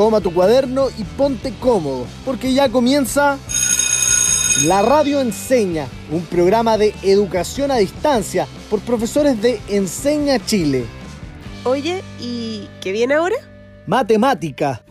toma tu cuaderno y ponte cómodo, porque ya comienza La Radio Enseña, un programa de educación a distancia por profesores de Enseña Chile. Oye, ¿y qué viene ahora? Matemática.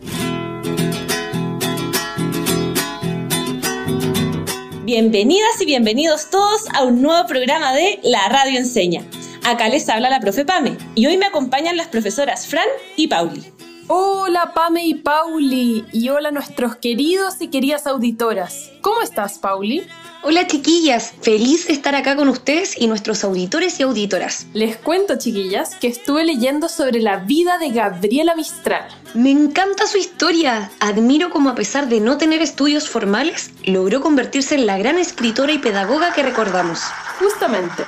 Bienvenidas y bienvenidos todos a un nuevo programa de La Radio Enseña. Acá les habla la profe Pame y hoy me acompañan las profesoras Fran y Pauli. Hola Pame y Pauli y hola nuestros queridos y queridas auditoras. ¿Cómo estás Pauli? Hola chiquillas, feliz de estar acá con ustedes y nuestros auditores y auditoras. Les cuento chiquillas que estuve leyendo sobre la vida de Gabriela Mistral. Me encanta su historia, admiro cómo a pesar de no tener estudios formales, logró convertirse en la gran escritora y pedagoga que recordamos. Justamente,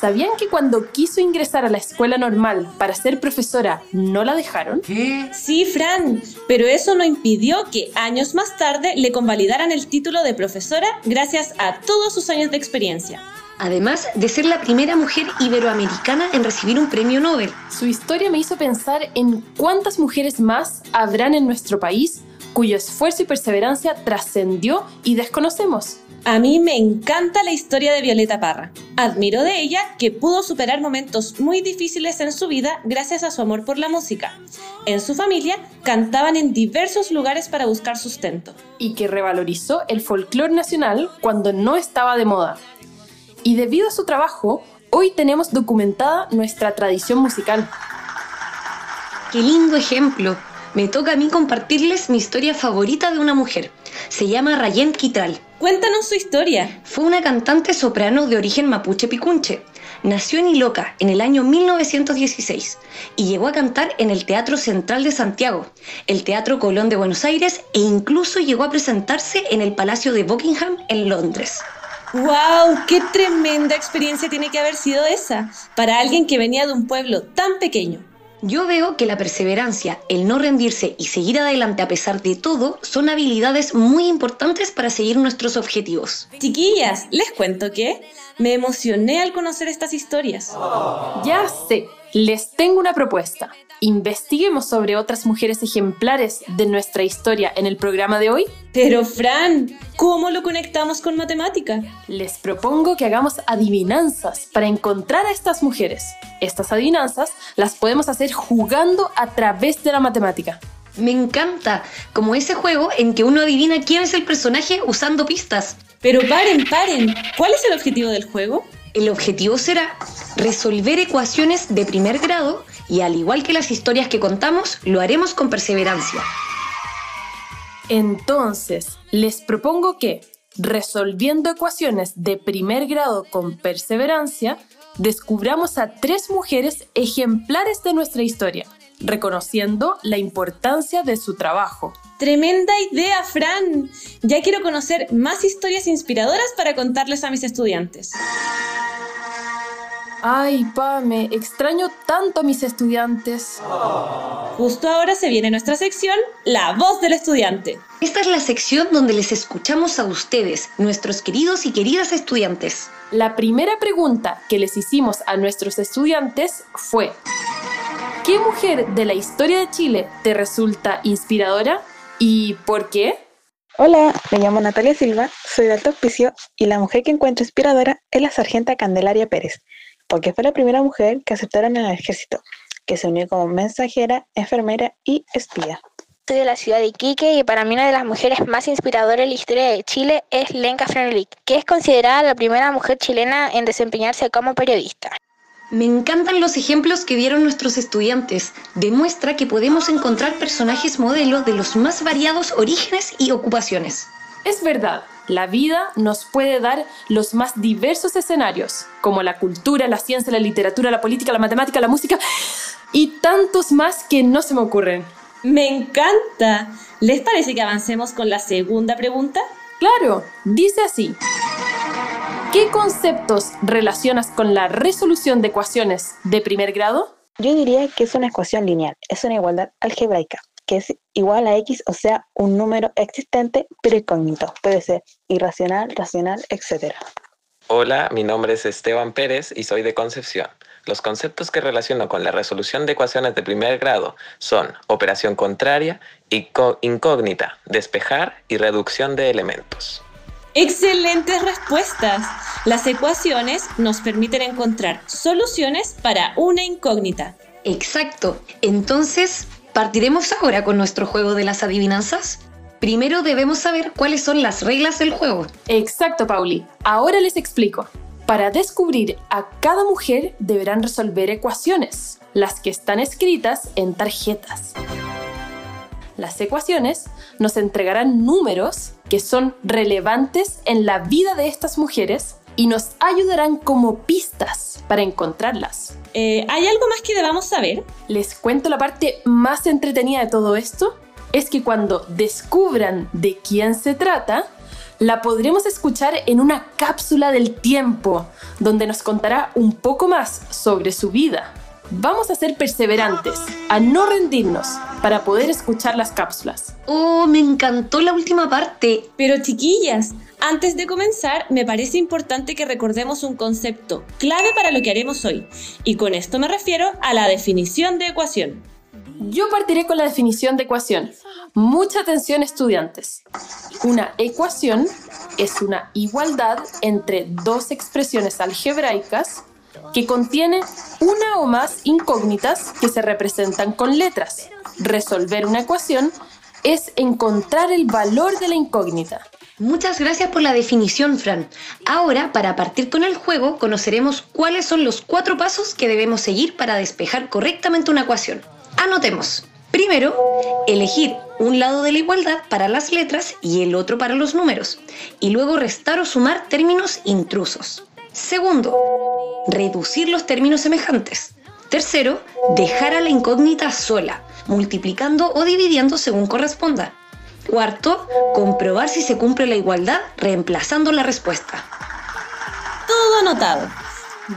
¿Sabían que cuando quiso ingresar a la escuela normal para ser profesora no la dejaron? ¿Qué? Sí, Fran, pero eso no impidió que años más tarde le convalidaran el título de profesora gracias a todos sus años de experiencia. Además de ser la primera mujer iberoamericana en recibir un premio Nobel. Su historia me hizo pensar en cuántas mujeres más habrán en nuestro país cuyo esfuerzo y perseverancia trascendió y desconocemos. A mí me encanta la historia de Violeta Parra. Admiro de ella que pudo superar momentos muy difíciles en su vida gracias a su amor por la música. En su familia cantaban en diversos lugares para buscar sustento. Y que revalorizó el folclore nacional cuando no estaba de moda. Y debido a su trabajo, hoy tenemos documentada nuestra tradición musical. ¡Qué lindo ejemplo! Me toca a mí compartirles mi historia favorita de una mujer. Se llama Rayen Quitral. Cuéntanos su historia. Fue una cantante soprano de origen mapuche picunche. Nació en Iloca en el año 1916 y llegó a cantar en el Teatro Central de Santiago, el Teatro Colón de Buenos Aires e incluso llegó a presentarse en el Palacio de Buckingham en Londres. ¡Wow! ¡Qué tremenda experiencia tiene que haber sido esa para alguien que venía de un pueblo tan pequeño! Yo veo que la perseverancia, el no rendirse y seguir adelante a pesar de todo son habilidades muy importantes para seguir nuestros objetivos. Chiquillas, les cuento que me emocioné al conocer estas historias. Ya sé, les tengo una propuesta. Investiguemos sobre otras mujeres ejemplares de nuestra historia en el programa de hoy. Pero Fran, ¿cómo lo conectamos con matemática? Les propongo que hagamos adivinanzas para encontrar a estas mujeres. Estas adivinanzas las podemos hacer jugando a través de la matemática. Me encanta, como ese juego en que uno adivina quién es el personaje usando pistas. Pero paren, paren, ¿cuál es el objetivo del juego? El objetivo será resolver ecuaciones de primer grado y al igual que las historias que contamos, lo haremos con perseverancia. Entonces, les propongo que, resolviendo ecuaciones de primer grado con perseverancia, descubramos a tres mujeres ejemplares de nuestra historia, reconociendo la importancia de su trabajo. Tremenda idea, Fran. Ya quiero conocer más historias inspiradoras para contarles a mis estudiantes. Ay, Pame, extraño tanto a mis estudiantes. Justo ahora se viene nuestra sección, La voz del estudiante. Esta es la sección donde les escuchamos a ustedes, nuestros queridos y queridas estudiantes. La primera pregunta que les hicimos a nuestros estudiantes fue, ¿qué mujer de la historia de Chile te resulta inspiradora y por qué? Hola, me llamo Natalia Silva, soy de Alto Hospicio y la mujer que encuentro inspiradora es la sargenta Candelaria Pérez, porque fue la primera mujer que aceptaron en el ejército, que se unió como mensajera, enfermera y espía. Soy de la ciudad de Iquique y para mí una de las mujeres más inspiradoras en la historia de Chile es Lenka Frenelik, que es considerada la primera mujer chilena en desempeñarse como periodista. Me encantan los ejemplos que dieron nuestros estudiantes. Demuestra que podemos encontrar personajes modelos de los más variados orígenes y ocupaciones. Es verdad, la vida nos puede dar los más diversos escenarios, como la cultura, la ciencia, la literatura, la política, la matemática, la música y tantos más que no se me ocurren. Me encanta. ¿Les parece que avancemos con la segunda pregunta? Claro, dice así. ¿Qué conceptos relacionas con la resolución de ecuaciones de primer grado? Yo diría que es una ecuación lineal, es una igualdad algebraica que es igual a x, o sea, un número existente pero incógnito. Puede ser irracional, racional, etc. Hola, mi nombre es Esteban Pérez y soy de Concepción. los conceptos que relaciono con la resolución de ecuaciones de primer grado son operación contraria, incógnita, despejar y reducción de elementos. Excelentes respuestas. Las ecuaciones nos permiten encontrar soluciones para una incógnita. Exacto. Entonces, ¿partiremos ahora con nuestro juego de las adivinanzas? Primero debemos saber cuáles son las reglas del juego. Exacto, Pauli. Ahora les explico. Para descubrir a cada mujer deberán resolver ecuaciones, las que están escritas en tarjetas. Las ecuaciones nos entregarán números que son relevantes en la vida de estas mujeres y nos ayudarán como pistas para encontrarlas. Eh, ¿Hay algo más que debamos saber? Les cuento la parte más entretenida de todo esto. Es que cuando descubran de quién se trata, la podremos escuchar en una cápsula del tiempo, donde nos contará un poco más sobre su vida. Vamos a ser perseverantes, a no rendirnos, para poder escuchar las cápsulas. Oh, me encantó la última parte. Pero chiquillas, antes de comenzar, me parece importante que recordemos un concepto clave para lo que haremos hoy. Y con esto me refiero a la definición de ecuación. Yo partiré con la definición de ecuación. Mucha atención estudiantes. Una ecuación es una igualdad entre dos expresiones algebraicas que contiene una o más incógnitas que se representan con letras. Resolver una ecuación es encontrar el valor de la incógnita. Muchas gracias por la definición, Fran. Ahora, para partir con el juego, conoceremos cuáles son los cuatro pasos que debemos seguir para despejar correctamente una ecuación. Anotemos. Primero, elegir un lado de la igualdad para las letras y el otro para los números, y luego restar o sumar términos intrusos. Segundo, reducir los términos semejantes. Tercero, dejar a la incógnita sola, multiplicando o dividiendo según corresponda. Cuarto, comprobar si se cumple la igualdad reemplazando la respuesta. Todo anotado.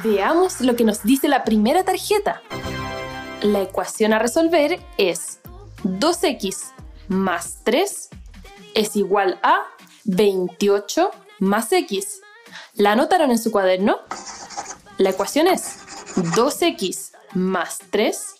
Veamos lo que nos dice la primera tarjeta. La ecuación a resolver es 2x más 3 es igual a 28 más x. ¿La anotaron en su cuaderno? La ecuación es 2x más 3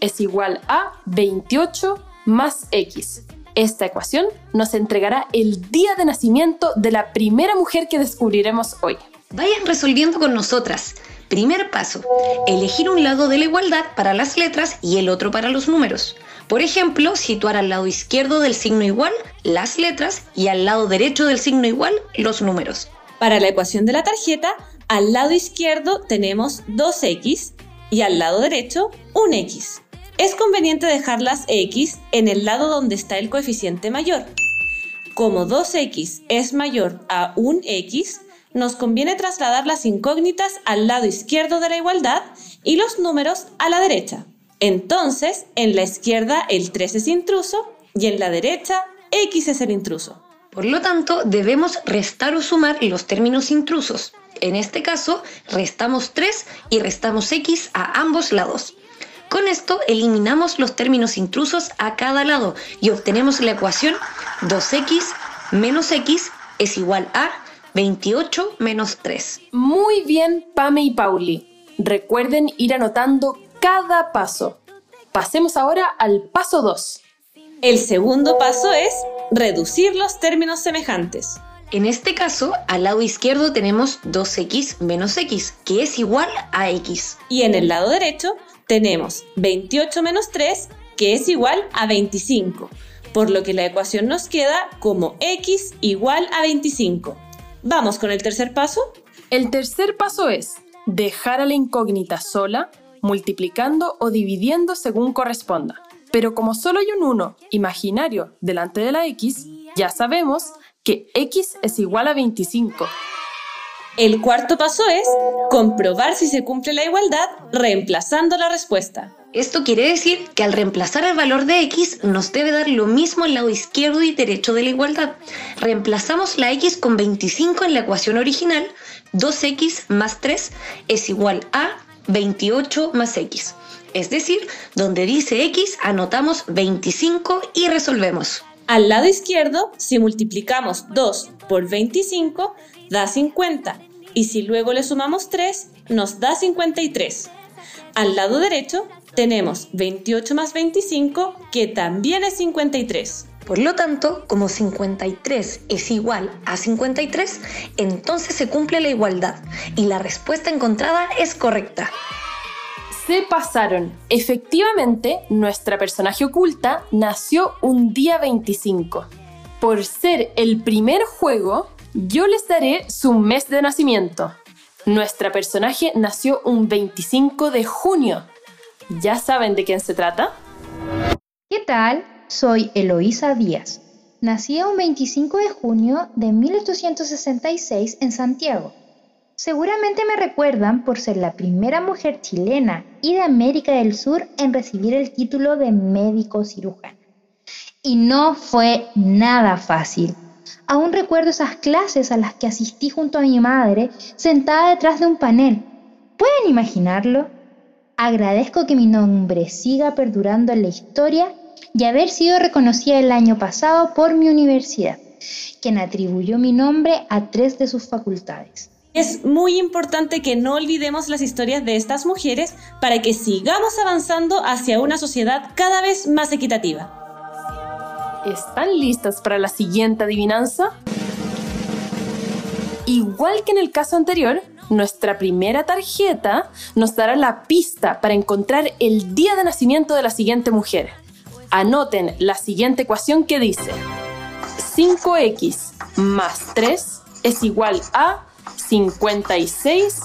es igual a 28 más x. Esta ecuación nos entregará el día de nacimiento de la primera mujer que descubriremos hoy. Vayan resolviendo con nosotras. Primer paso, elegir un lado de la igualdad para las letras y el otro para los números. Por ejemplo, situar al lado izquierdo del signo igual las letras y al lado derecho del signo igual los números. Para la ecuación de la tarjeta, al lado izquierdo tenemos 2x y al lado derecho un x. Es conveniente dejar las x en el lado donde está el coeficiente mayor. Como 2x es mayor a un x, nos conviene trasladar las incógnitas al lado izquierdo de la igualdad y los números a la derecha. Entonces, en la izquierda el 3 es intruso y en la derecha x es el intruso. Por lo tanto, debemos restar o sumar los términos intrusos. En este caso, restamos 3 y restamos x a ambos lados. Con esto eliminamos los términos intrusos a cada lado y obtenemos la ecuación 2x menos x es igual a 28 menos 3. Muy bien, Pame y Pauli. Recuerden ir anotando cada paso. Pasemos ahora al paso 2. El segundo paso es reducir los términos semejantes. En este caso, al lado izquierdo tenemos 2x menos x, que es igual a x. Y en el lado derecho tenemos 28 menos 3, que es igual a 25, por lo que la ecuación nos queda como x igual a 25. Vamos con el tercer paso. El tercer paso es dejar a la incógnita sola, multiplicando o dividiendo según corresponda. Pero como solo hay un 1 imaginario delante de la x, ya sabemos que x es igual a 25. El cuarto paso es comprobar si se cumple la igualdad reemplazando la respuesta. Esto quiere decir que al reemplazar el valor de x nos debe dar lo mismo el lado izquierdo y derecho de la igualdad. Reemplazamos la x con 25 en la ecuación original, 2x más 3 es igual a 28 más x. Es decir, donde dice x anotamos 25 y resolvemos. Al lado izquierdo, si multiplicamos 2 por 25, da 50. Y si luego le sumamos 3, nos da 53. Al lado derecho tenemos 28 más 25, que también es 53. Por lo tanto, como 53 es igual a 53, entonces se cumple la igualdad y la respuesta encontrada es correcta. Se pasaron. Efectivamente, nuestra personaje oculta nació un día 25. Por ser el primer juego, yo les daré su mes de nacimiento. Nuestra personaje nació un 25 de junio. ¿Ya saben de quién se trata? ¿Qué tal? Soy Eloísa Díaz. Nací un 25 de junio de 1866 en Santiago. Seguramente me recuerdan por ser la primera mujer chilena y de América del Sur en recibir el título de médico cirujano. Y no fue nada fácil. Aún recuerdo esas clases a las que asistí junto a mi madre sentada detrás de un panel. ¿Pueden imaginarlo? Agradezco que mi nombre siga perdurando en la historia y haber sido reconocida el año pasado por mi universidad, quien atribuyó mi nombre a tres de sus facultades. Es muy importante que no olvidemos las historias de estas mujeres para que sigamos avanzando hacia una sociedad cada vez más equitativa. ¿Están listas para la siguiente adivinanza? Igual que en el caso anterior, nuestra primera tarjeta nos dará la pista para encontrar el día de nacimiento de la siguiente mujer. Anoten la siguiente ecuación que dice 5x más 3 es igual a 56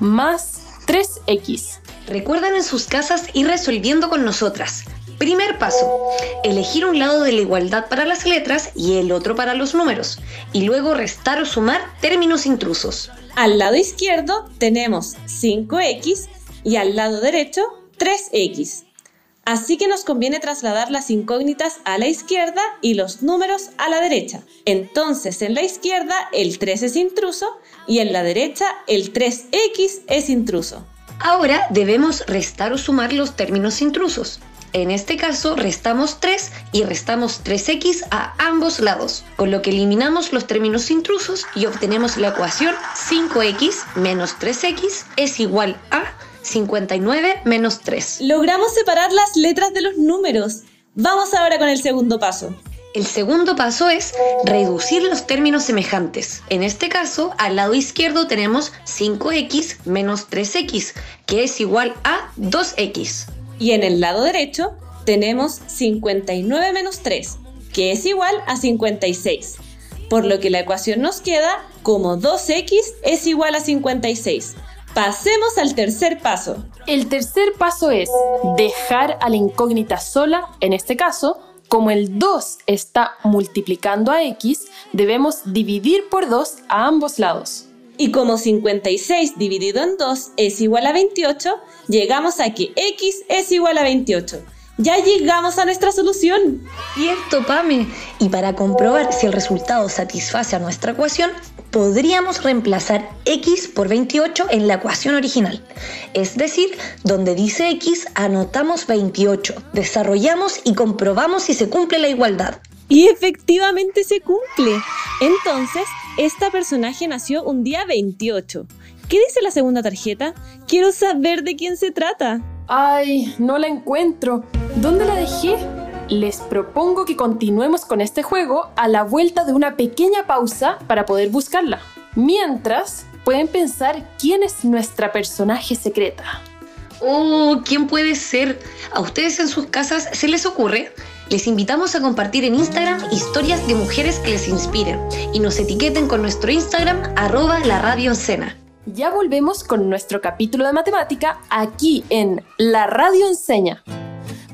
más 3x. Recuerden en sus casas ir resolviendo con nosotras. Primer paso, elegir un lado de la igualdad para las letras y el otro para los números, y luego restar o sumar términos intrusos. Al lado izquierdo tenemos 5x y al lado derecho 3x. Así que nos conviene trasladar las incógnitas a la izquierda y los números a la derecha. Entonces en la izquierda el 3 es intruso y en la derecha el 3x es intruso. Ahora debemos restar o sumar los términos intrusos. En este caso restamos 3 y restamos 3x a ambos lados, con lo que eliminamos los términos intrusos y obtenemos la ecuación 5x menos 3x es igual a 59 menos 3. Logramos separar las letras de los números. Vamos ahora con el segundo paso. El segundo paso es reducir los términos semejantes. En este caso, al lado izquierdo tenemos 5x menos 3x, que es igual a 2x. Y en el lado derecho tenemos 59 menos 3, que es igual a 56. Por lo que la ecuación nos queda como 2x es igual a 56. Pasemos al tercer paso. El tercer paso es dejar a la incógnita sola, en este caso, como el 2 está multiplicando a x, debemos dividir por 2 a ambos lados. Y como 56 dividido en 2 es igual a 28, llegamos a que x es igual a 28. Ya llegamos a nuestra solución. Cierto, Pame. Y para comprobar si el resultado satisface a nuestra ecuación, podríamos reemplazar x por 28 en la ecuación original. Es decir, donde dice x, anotamos 28, desarrollamos y comprobamos si se cumple la igualdad. Y efectivamente se cumple. Entonces, esta personaje nació un día 28. ¿Qué dice la segunda tarjeta? Quiero saber de quién se trata. Ay, no la encuentro. ¿Dónde la dejé? Les propongo que continuemos con este juego a la vuelta de una pequeña pausa para poder buscarla. Mientras, pueden pensar quién es nuestra personaje secreta. Oh, ¿quién puede ser? ¿A ustedes en sus casas se les ocurre? Les invitamos a compartir en Instagram historias de mujeres que les inspiren y nos etiqueten con nuestro Instagram arroba la radio Ya volvemos con nuestro capítulo de matemática aquí en La Radio Enseña.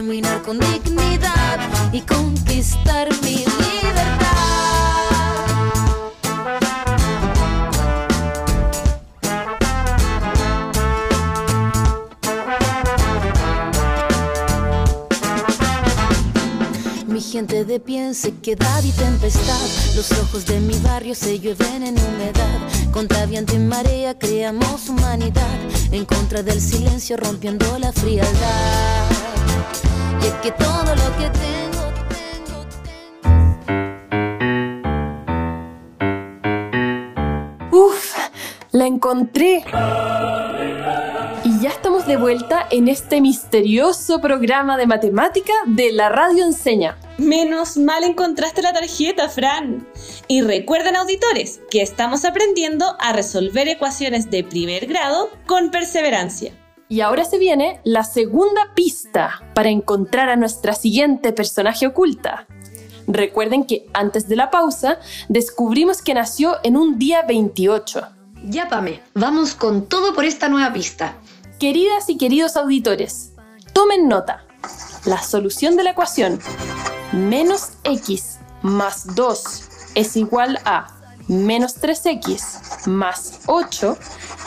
caminar con dignidad y conquistar mi libertad. Mi gente de pie sequedad y tempestad, los ojos de mi barrio se llueven en humedad. Contra viento y marea creamos humanidad, en contra del silencio rompiendo la frialdad. Y es que todo lo que tengo, ¡Uf! ¡La encontré! Y ya estamos de vuelta en este misterioso programa de matemática de la radio enseña. Menos mal encontraste la tarjeta, Fran. Y recuerden, auditores, que estamos aprendiendo a resolver ecuaciones de primer grado con perseverancia. Y ahora se viene la segunda pista para encontrar a nuestra siguiente personaje oculta. Recuerden que antes de la pausa descubrimos que nació en un día 28. Ya, Pame, vamos con todo por esta nueva pista. Queridas y queridos auditores, tomen nota. La solución de la ecuación menos x más 2 es igual a menos 3x más 8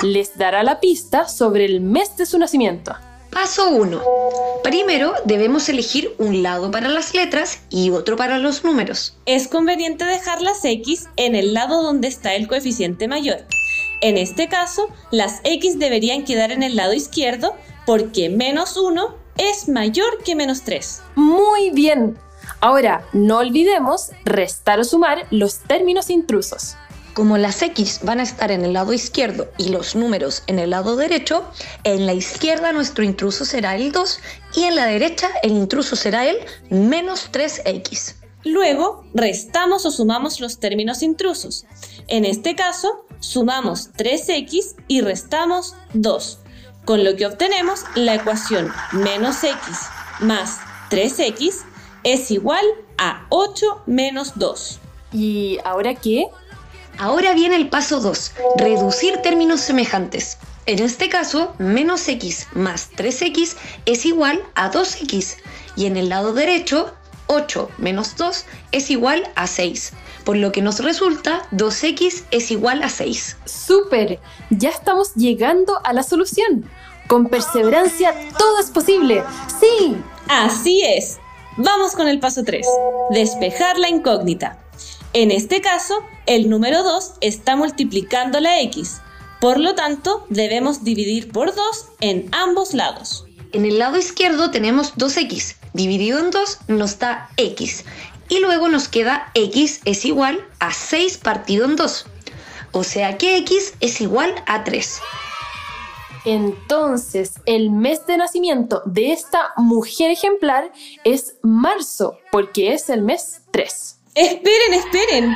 les dará la pista sobre el mes de su nacimiento. Paso 1. Primero debemos elegir un lado para las letras y otro para los números. Es conveniente dejar las x en el lado donde está el coeficiente mayor. En este caso, las x deberían quedar en el lado izquierdo porque menos 1 es mayor que menos 3. Muy bien. Ahora, no olvidemos restar o sumar los términos intrusos. Como las X van a estar en el lado izquierdo y los números en el lado derecho, en la izquierda nuestro intruso será el 2 y en la derecha el intruso será el menos 3X. Luego, restamos o sumamos los términos intrusos. En este caso, sumamos 3x y restamos 2, con lo que obtenemos la ecuación menos x más 3x es igual a 8 menos 2. ¿Y ahora qué? Ahora viene el paso 2, reducir términos semejantes. En este caso, menos x más 3x es igual a 2x y en el lado derecho, 8 menos 2 es igual a 6, por lo que nos resulta 2x es igual a 6. ¡Súper! Ya estamos llegando a la solución. Con perseverancia todo es posible. ¡Sí! Así es. Vamos con el paso 3, despejar la incógnita. En este caso, el número 2 está multiplicando la x, por lo tanto debemos dividir por 2 en ambos lados. En el lado izquierdo tenemos 2x, dividido en 2 nos da x, y luego nos queda x es igual a 6 partido en 2, o sea que x es igual a 3. Entonces, el mes de nacimiento de esta mujer ejemplar es marzo, porque es el mes 3. Esperen, esperen.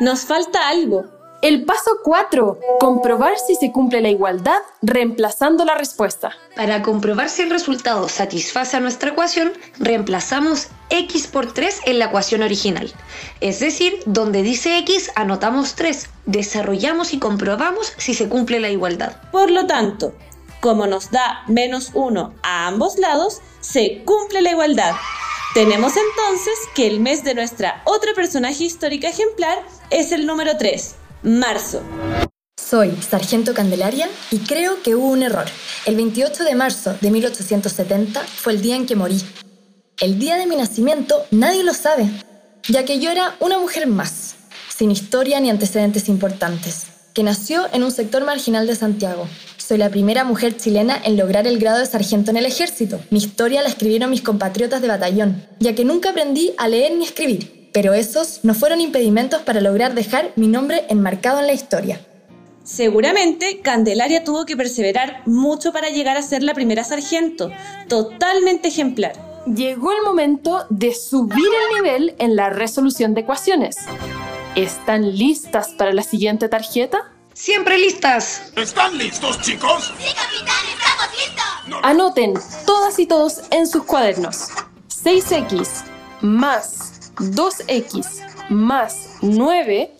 Nos falta algo. El paso 4. Comprobar si se cumple la igualdad reemplazando la respuesta. Para comprobar si el resultado satisface a nuestra ecuación, reemplazamos x por 3 en la ecuación original. Es decir, donde dice x anotamos 3, desarrollamos y comprobamos si se cumple la igualdad. Por lo tanto, como nos da menos 1 a ambos lados, se cumple la igualdad. Tenemos entonces que el mes de nuestra otra personaje histórica ejemplar es el número 3, marzo. Soy Sargento Candelaria y creo que hubo un error. El 28 de marzo de 1870 fue el día en que morí. El día de mi nacimiento nadie lo sabe, ya que yo era una mujer más, sin historia ni antecedentes importantes, que nació en un sector marginal de Santiago, soy la primera mujer chilena en lograr el grado de sargento en el ejército. Mi historia la escribieron mis compatriotas de batallón, ya que nunca aprendí a leer ni escribir, pero esos no fueron impedimentos para lograr dejar mi nombre enmarcado en la historia. Seguramente Candelaria tuvo que perseverar mucho para llegar a ser la primera sargento, totalmente ejemplar. Llegó el momento de subir el nivel en la resolución de ecuaciones. ¿Están listas para la siguiente tarjeta? Siempre listas. ¿Están listos, chicos? Sí, capitán, estamos listos. Anoten todas y todos en sus cuadernos. 6x más 2x más 9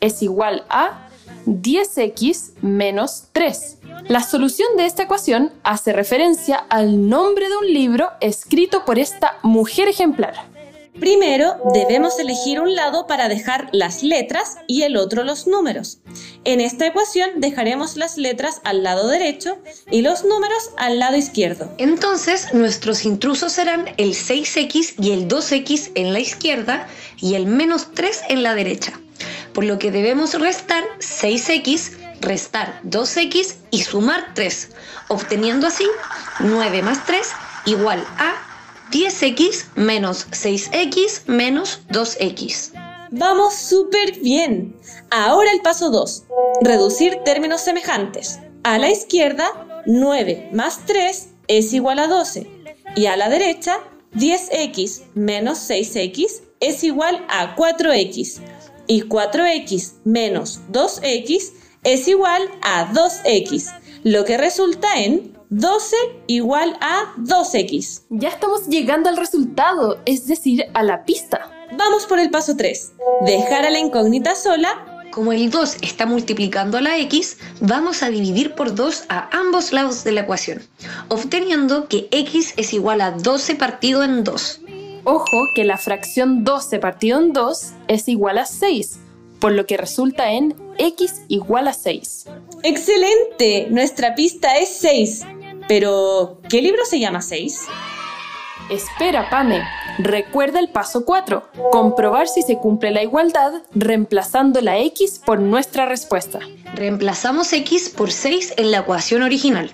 es igual a 10x menos 3. La solución de esta ecuación hace referencia al nombre de un libro escrito por esta mujer ejemplar. Primero, debemos elegir un lado para dejar las letras y el otro los números. En esta ecuación dejaremos las letras al lado derecho y los números al lado izquierdo. Entonces, nuestros intrusos serán el 6x y el 2x en la izquierda y el menos 3 en la derecha. Por lo que debemos restar 6x, restar 2x y sumar 3, obteniendo así 9 más 3 igual a 10x menos 6x menos 2x. Vamos súper bien. Ahora el paso 2. Reducir términos semejantes. A la izquierda, 9 más 3 es igual a 12. Y a la derecha, 10x menos 6x es igual a 4x. Y 4x menos 2x es igual a 2x, lo que resulta en 12 igual a 2x. Ya estamos llegando al resultado, es decir, a la pista. Vamos por el paso 3. Dejar a la incógnita sola. Como el 2 está multiplicando a la x, vamos a dividir por 2 a ambos lados de la ecuación, obteniendo que x es igual a 12 partido en 2. Ojo que la fracción 12 partido en 2 es igual a 6, por lo que resulta en x igual a 6. ¡Excelente! Nuestra pista es 6. Pero, ¿qué libro se llama 6? Espera, Pame. Recuerda el paso 4. Comprobar si se cumple la igualdad reemplazando la x por nuestra respuesta. Reemplazamos x por 6 en la ecuación original.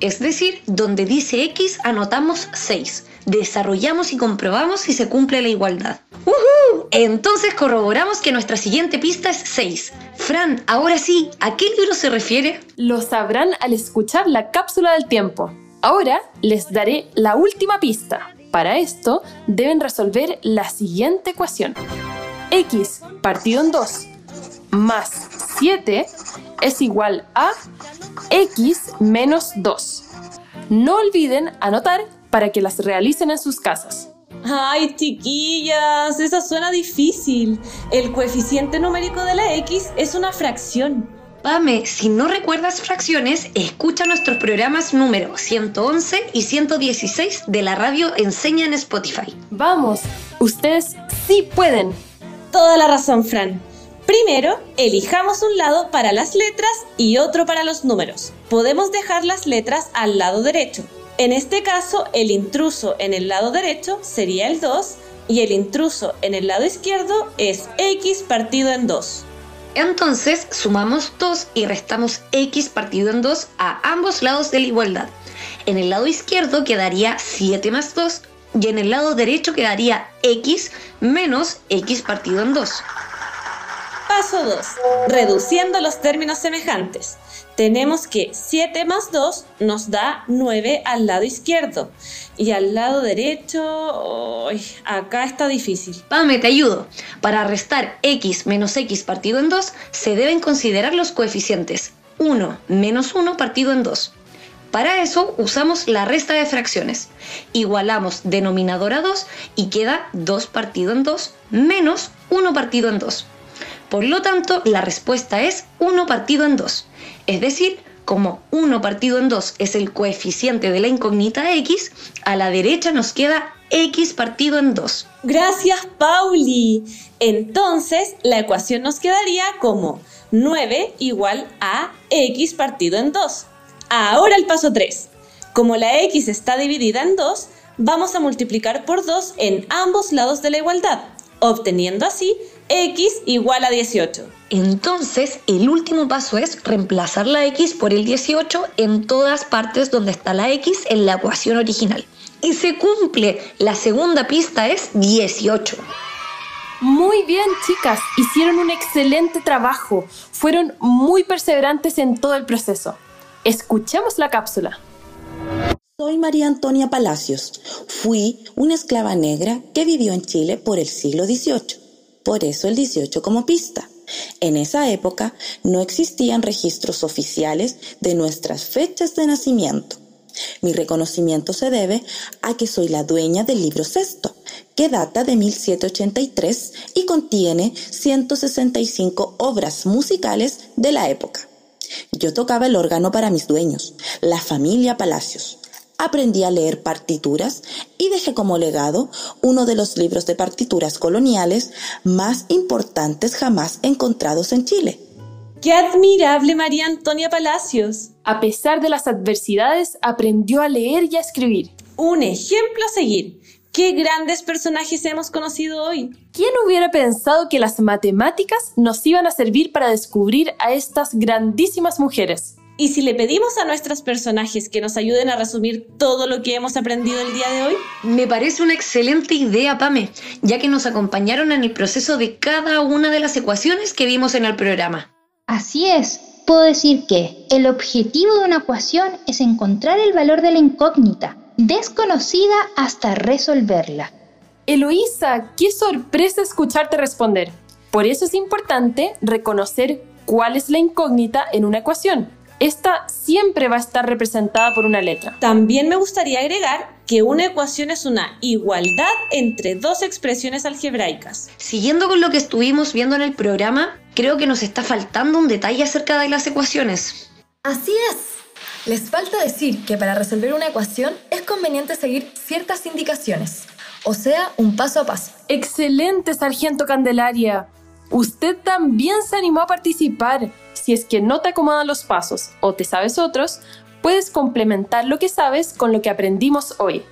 Es decir, donde dice x anotamos 6. Desarrollamos y comprobamos si se cumple la igualdad. ¡Uhú! Entonces corroboramos que nuestra siguiente pista es 6. Fran, ahora sí, ¿a qué libro se refiere? Lo sabrán al escuchar la cápsula del tiempo. Ahora les daré la última pista. Para esto deben resolver la siguiente ecuación. x partido en 2 más 7 es igual a x menos 2. No olviden anotar para que las realicen en sus casas. Ay, chiquillas, esa suena difícil. El coeficiente numérico de la x es una fracción. Pame, si no recuerdas fracciones, escucha nuestros programas número 111 y 116 de la radio Enseña en Spotify. Vamos, ustedes sí pueden. Toda la razón, Fran. Primero, elijamos un lado para las letras y otro para los números. Podemos dejar las letras al lado derecho. En este caso, el intruso en el lado derecho sería el 2 y el intruso en el lado izquierdo es x partido en 2. Entonces sumamos 2 y restamos x partido en 2 a ambos lados de la igualdad. En el lado izquierdo quedaría 7 más 2 y en el lado derecho quedaría x menos x partido en 2. Paso 2. Reduciendo los términos semejantes. Tenemos que 7 más 2 nos da 9 al lado izquierdo. Y al lado derecho, acá está difícil. Pame, te ayudo. Para restar x menos x partido en 2, se deben considerar los coeficientes 1 menos 1 partido en 2. Para eso usamos la resta de fracciones. Igualamos denominador a 2 y queda 2 partido en 2 menos 1 partido en 2. Por lo tanto, la respuesta es 1 partido en 2. Es decir, como 1 partido en 2 es el coeficiente de la incógnita x, a la derecha nos queda x partido en 2. Gracias, Pauli. Entonces, la ecuación nos quedaría como 9 igual a x partido en 2. Ahora el paso 3. Como la x está dividida en 2, vamos a multiplicar por 2 en ambos lados de la igualdad, obteniendo así x igual a 18. Entonces, el último paso es reemplazar la x por el 18 en todas partes donde está la x en la ecuación original. Y se cumple. La segunda pista es 18. Muy bien, chicas. Hicieron un excelente trabajo. Fueron muy perseverantes en todo el proceso. Escuchemos la cápsula. Soy María Antonia Palacios. Fui una esclava negra que vivió en Chile por el siglo XVIII. Por eso el 18 como pista. En esa época no existían registros oficiales de nuestras fechas de nacimiento. Mi reconocimiento se debe a que soy la dueña del libro sexto, que data de 1783 y contiene 165 obras musicales de la época. Yo tocaba el órgano para mis dueños, la familia Palacios. Aprendí a leer partituras y dejé como legado uno de los libros de partituras coloniales más importantes jamás encontrados en Chile. ¡Qué admirable María Antonia Palacios! A pesar de las adversidades, aprendió a leer y a escribir. Un ejemplo a seguir. ¡Qué grandes personajes hemos conocido hoy! ¿Quién hubiera pensado que las matemáticas nos iban a servir para descubrir a estas grandísimas mujeres? ¿Y si le pedimos a nuestros personajes que nos ayuden a resumir todo lo que hemos aprendido el día de hoy? Me parece una excelente idea, Pame, ya que nos acompañaron en el proceso de cada una de las ecuaciones que vimos en el programa. Así es, puedo decir que el objetivo de una ecuación es encontrar el valor de la incógnita, desconocida hasta resolverla. Eloísa, qué sorpresa escucharte responder. Por eso es importante reconocer cuál es la incógnita en una ecuación esta siempre va a estar representada por una letra. También me gustaría agregar que una ecuación es una igualdad entre dos expresiones algebraicas. Siguiendo con lo que estuvimos viendo en el programa, creo que nos está faltando un detalle acerca de las ecuaciones. Así es. Les falta decir que para resolver una ecuación es conveniente seguir ciertas indicaciones, o sea, un paso a paso. Excelente, Sargento Candelaria. Usted también se animó a participar si es que no te acomodan los pasos o te sabes otros, puedes complementar lo que sabes con lo que aprendimos hoy.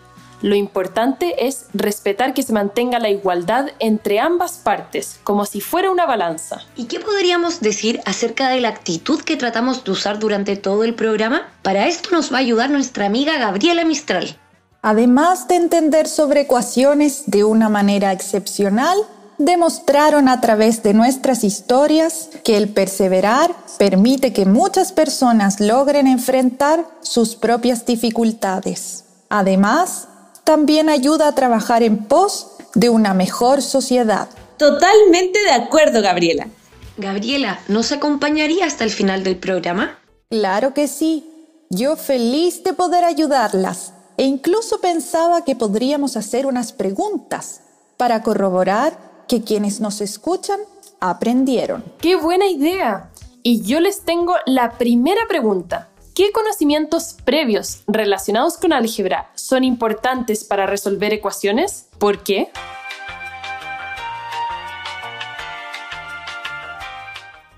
Lo importante es respetar que se mantenga la igualdad entre ambas partes, como si fuera una balanza. ¿Y qué podríamos decir acerca de la actitud que tratamos de usar durante todo el programa? Para esto nos va a ayudar nuestra amiga Gabriela Mistral. Además de entender sobre ecuaciones de una manera excepcional, demostraron a través de nuestras historias que el perseverar permite que muchas personas logren enfrentar sus propias dificultades. Además, también ayuda a trabajar en pos de una mejor sociedad. Totalmente de acuerdo, Gabriela. Gabriela, ¿nos acompañaría hasta el final del programa? Claro que sí. Yo feliz de poder ayudarlas. E incluso pensaba que podríamos hacer unas preguntas para corroborar que quienes nos escuchan aprendieron. ¡Qué buena idea! Y yo les tengo la primera pregunta. ¿Qué conocimientos previos relacionados con álgebra son importantes para resolver ecuaciones? ¿Por qué?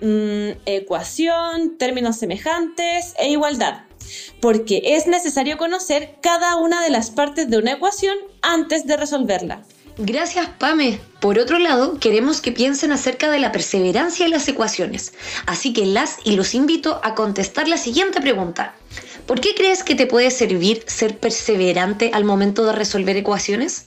Mm, ecuación, términos semejantes e igualdad. Porque es necesario conocer cada una de las partes de una ecuación antes de resolverla. Gracias, Pame. Por otro lado, queremos que piensen acerca de la perseverancia y las ecuaciones. Así que las y los invito a contestar la siguiente pregunta. ¿Por qué crees que te puede servir ser perseverante al momento de resolver ecuaciones?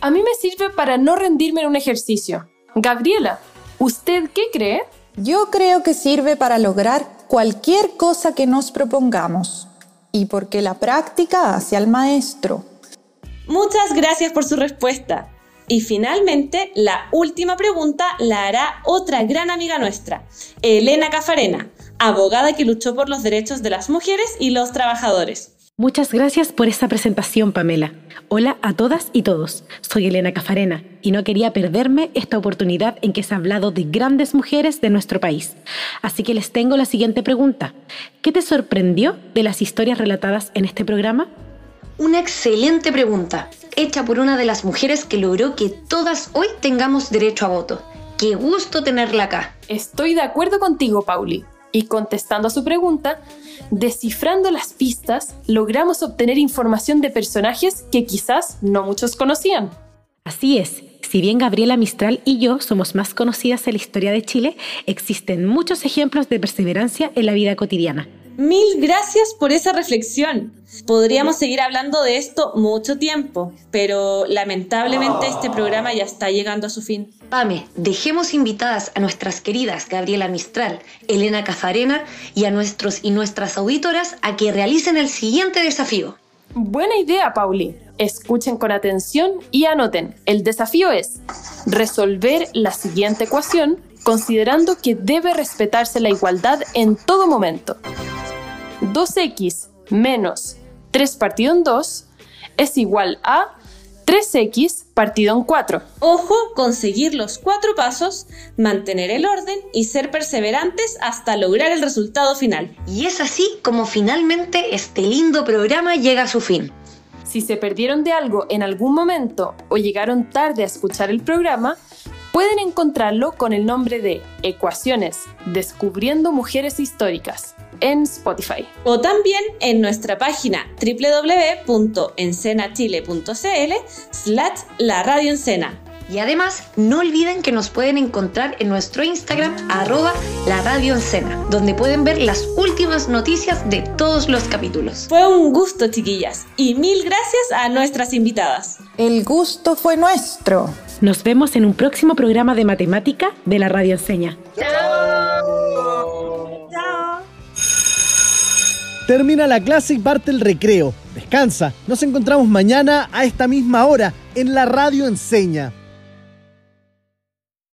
A mí me sirve para no rendirme en un ejercicio. Gabriela, ¿usted qué cree? Yo creo que sirve para lograr cualquier cosa que nos propongamos y porque la práctica hace al maestro. Muchas gracias por su respuesta. Y finalmente, la última pregunta la hará otra gran amiga nuestra, Elena Cafarena, abogada que luchó por los derechos de las mujeres y los trabajadores. Muchas gracias por esta presentación, Pamela. Hola a todas y todos. Soy Elena Cafarena y no quería perderme esta oportunidad en que se ha hablado de grandes mujeres de nuestro país. Así que les tengo la siguiente pregunta. ¿Qué te sorprendió de las historias relatadas en este programa? Una excelente pregunta, hecha por una de las mujeres que logró que todas hoy tengamos derecho a voto. Qué gusto tenerla acá. Estoy de acuerdo contigo, Pauli. Y contestando a su pregunta, descifrando las pistas, logramos obtener información de personajes que quizás no muchos conocían. Así es, si bien Gabriela Mistral y yo somos más conocidas en la historia de Chile, existen muchos ejemplos de perseverancia en la vida cotidiana. Mil gracias por esa reflexión. Podríamos seguir hablando de esto mucho tiempo, pero lamentablemente este programa ya está llegando a su fin. Pame, dejemos invitadas a nuestras queridas Gabriela Mistral, Elena Cafarena y a nuestros y nuestras auditoras a que realicen el siguiente desafío. Buena idea, Pauli. Escuchen con atención y anoten. El desafío es resolver la siguiente ecuación considerando que debe respetarse la igualdad en todo momento. 2x menos 3 partido en 2 es igual a 3x partido en 4. Ojo con seguir los cuatro pasos, mantener el orden y ser perseverantes hasta lograr el resultado final. Y es así como finalmente este lindo programa llega a su fin. Si se perdieron de algo en algún momento o llegaron tarde a escuchar el programa, pueden encontrarlo con el nombre de Ecuaciones, Descubriendo Mujeres Históricas en Spotify. O también en nuestra página www.encenachile.cl slash la radio Y además, no olviden que nos pueden encontrar en nuestro Instagram, arroba la radio donde pueden ver las últimas noticias de todos los capítulos. Fue un gusto, chiquillas, y mil gracias a nuestras invitadas. El gusto fue nuestro. Nos vemos en un próximo programa de matemática de la radio enseña. Termina la clase y parte el recreo. Descansa. Nos encontramos mañana a esta misma hora en la radio enseña.